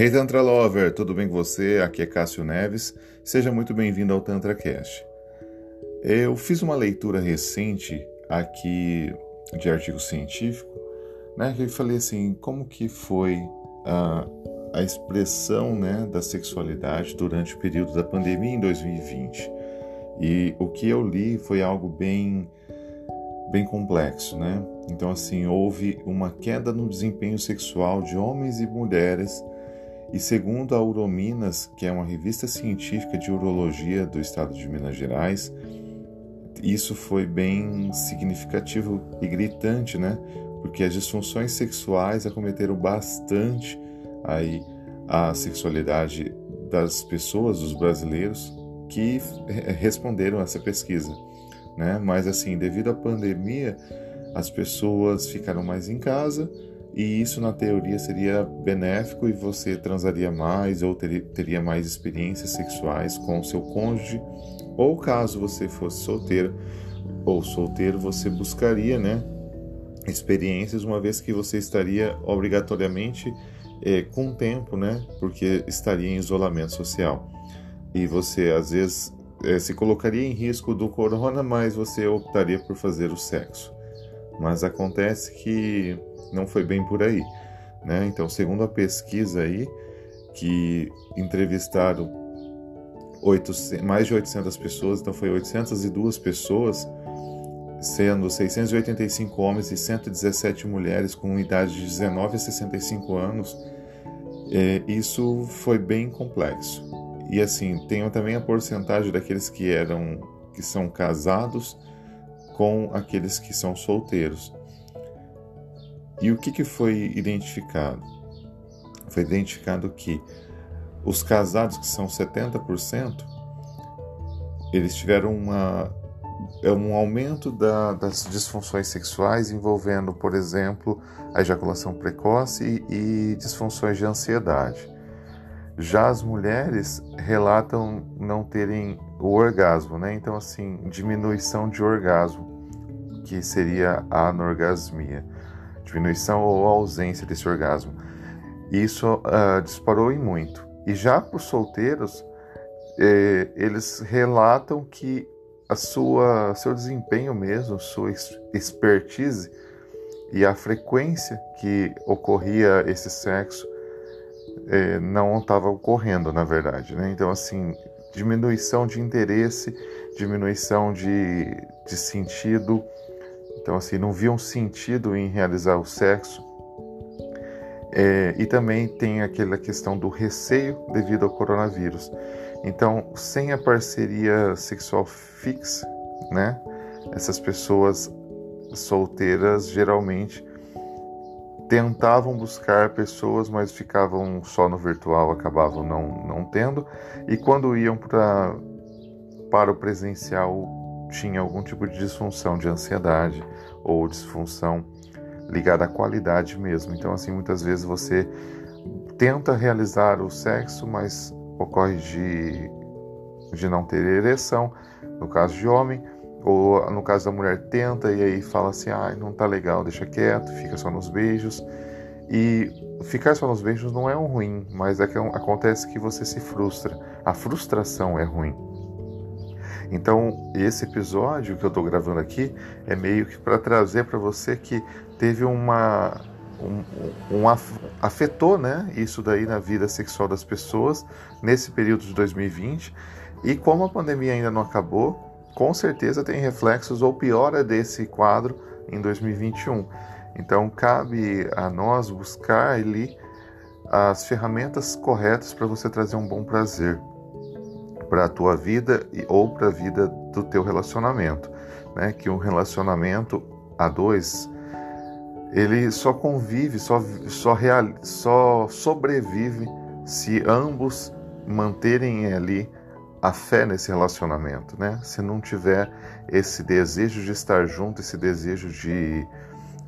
Hey Tantra Lover, tudo bem com você? Aqui é Cássio Neves. Seja muito bem-vindo ao Tantra Cast. Eu fiz uma leitura recente aqui de artigo científico, né, que eu falei assim, como que foi a, a expressão, né, da sexualidade durante o período da pandemia em 2020. E o que eu li foi algo bem bem complexo, né? Então assim, houve uma queda no desempenho sexual de homens e mulheres e segundo a Urominas, que é uma revista científica de urologia do estado de Minas Gerais, isso foi bem significativo e gritante, né? Porque as disfunções sexuais acometeram bastante aí a sexualidade das pessoas, dos brasileiros que responderam a essa pesquisa, né? Mas assim, devido à pandemia, as pessoas ficaram mais em casa e isso na teoria seria benéfico e você transaria mais ou ter, teria mais experiências sexuais com o seu cônjuge, ou caso você fosse solteiro ou solteiro, você buscaria, né, experiências uma vez que você estaria obrigatoriamente é, com tempo, né, porque estaria em isolamento social e você às vezes é, se colocaria em risco do corona, mas você optaria por fazer o sexo. Mas acontece que não foi bem por aí. Né? Então, segundo a pesquisa aí, que entrevistaram 800, mais de 800 pessoas, então foi 802 pessoas, sendo 685 homens e 117 mulheres com idade de 19 a 65 anos, é, isso foi bem complexo. E assim, tem também a porcentagem daqueles que eram que são casados com aqueles que são solteiros. E o que, que foi identificado? Foi identificado que os casados, que são 70%, eles tiveram uma, é um aumento da, das disfunções sexuais envolvendo, por exemplo, a ejaculação precoce e, e disfunções de ansiedade. Já as mulheres relatam não terem o orgasmo, né? Então, assim, diminuição de orgasmo, que seria a anorgasmia diminuição ou ausência desse orgasmo. Isso uh, disparou em muito. E já para os solteiros, eh, eles relatam que a sua seu desempenho mesmo, sua expertise e a frequência que ocorria esse sexo eh, não estava ocorrendo, na verdade. Né? Então, assim, diminuição de interesse, diminuição de, de sentido, então, assim, não viam sentido em realizar o sexo. É, e também tem aquela questão do receio devido ao coronavírus. Então, sem a parceria sexual fixa, né? Essas pessoas solteiras geralmente tentavam buscar pessoas, mas ficavam só no virtual, acabavam não, não tendo. E quando iam pra, para o presencial, tinha algum tipo de disfunção de ansiedade ou disfunção ligada à qualidade mesmo. Então, assim, muitas vezes você tenta realizar o sexo, mas ocorre de, de não ter ereção, no caso de homem, ou no caso da mulher tenta e aí fala assim, ah, não tá legal, deixa quieto, fica só nos beijos. E ficar só nos beijos não é um ruim, mas é que acontece que você se frustra. A frustração é ruim. Então, esse episódio que eu estou gravando aqui é meio que para trazer para você que teve uma. Um, um, afetou né, isso daí na vida sexual das pessoas nesse período de 2020 e como a pandemia ainda não acabou, com certeza tem reflexos ou piora desse quadro em 2021. Então cabe a nós buscar ali as ferramentas corretas para você trazer um bom prazer para a tua vida ou para a vida do teu relacionamento, né? Que um relacionamento a dois ele só convive, só só real, só sobrevive se ambos manterem ali a fé nesse relacionamento, né? Se não tiver esse desejo de estar junto, esse desejo de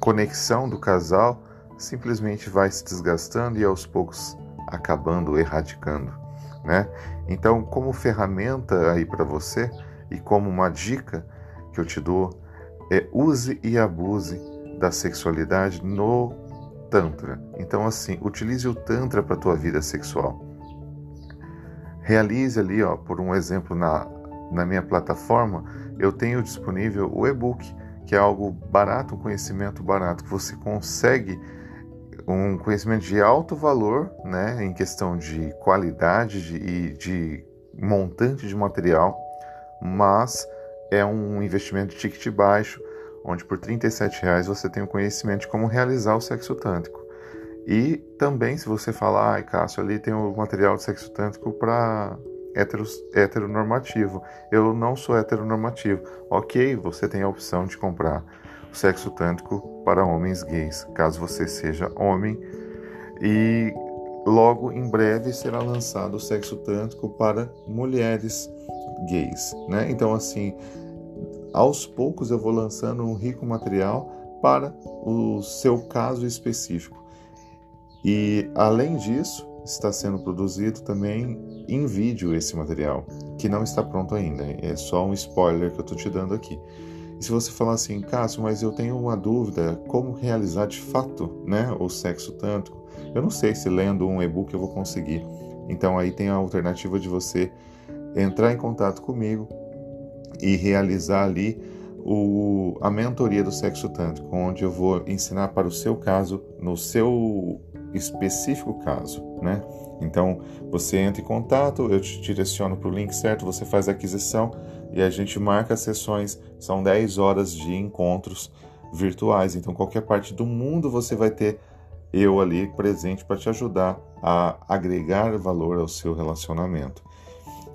conexão do casal, simplesmente vai se desgastando e aos poucos acabando erradicando né? Então, como ferramenta aí para você e como uma dica que eu te dou é use e abuse da sexualidade no Tantra. Então, assim, utilize o Tantra para tua vida sexual. Realize ali, ó, por um exemplo, na, na minha plataforma, eu tenho disponível o e-book, que é algo barato, um conhecimento barato, que você consegue um conhecimento de alto valor, né, em questão de qualidade de, e de montante de material, mas é um investimento de ticket baixo, onde por R$ reais você tem o conhecimento de como realizar o sexo tântrico. E também, se você falar, ai Cássio, ali tem o material de sexo tântrico para heteronormativo. Eu não sou heteronormativo. Ok, você tem a opção de comprar o sexo tântrico para homens gays, caso você seja homem. E logo em breve será lançado o sexo tântrico para mulheres gays, né? Então assim, aos poucos eu vou lançando um rico material para o seu caso específico. E além disso, está sendo produzido também em vídeo esse material, que não está pronto ainda, é só um spoiler que eu estou te dando aqui. E se você falar assim, Cássio, mas eu tenho uma dúvida, como realizar de fato né, o sexo tântrico? Eu não sei se lendo um e-book eu vou conseguir. Então aí tem a alternativa de você entrar em contato comigo e realizar ali o, a mentoria do sexo tântrico, onde eu vou ensinar para o seu caso, no seu específico caso, né? Então você entra em contato, eu te direciono para o link certo, você faz a aquisição e a gente marca as sessões. São 10 horas de encontros virtuais. Então, qualquer parte do mundo você vai ter eu ali presente para te ajudar a agregar valor ao seu relacionamento.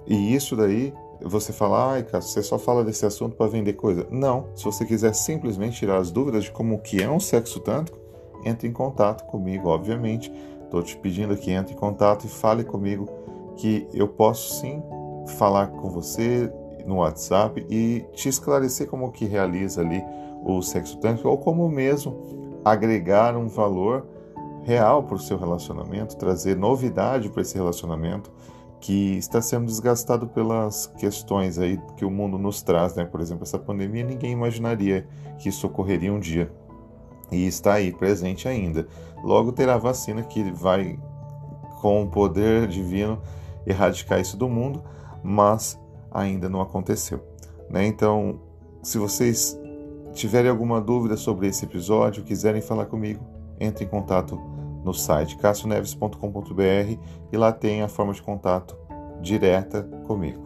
E isso daí, você fala, ai, cara, você só fala desse assunto para vender coisa. Não, se você quiser simplesmente tirar as dúvidas de como que é um sexo tântrico, entre em contato comigo, obviamente. Estou te pedindo que entre em contato e fale comigo que eu posso sim falar com você no WhatsApp e te esclarecer como que realiza ali o sexo tântrico ou como mesmo agregar um valor real para o seu relacionamento, trazer novidade para esse relacionamento que está sendo desgastado pelas questões aí que o mundo nos traz, né? Por exemplo, essa pandemia, ninguém imaginaria que isso ocorreria um dia e está aí presente ainda. Logo terá vacina que vai com o poder divino erradicar isso do mundo, mas ainda não aconteceu. Né? Então, se vocês tiverem alguma dúvida sobre esse episódio, quiserem falar comigo, entre em contato no site cassioneves.com.br e lá tem a forma de contato direta comigo.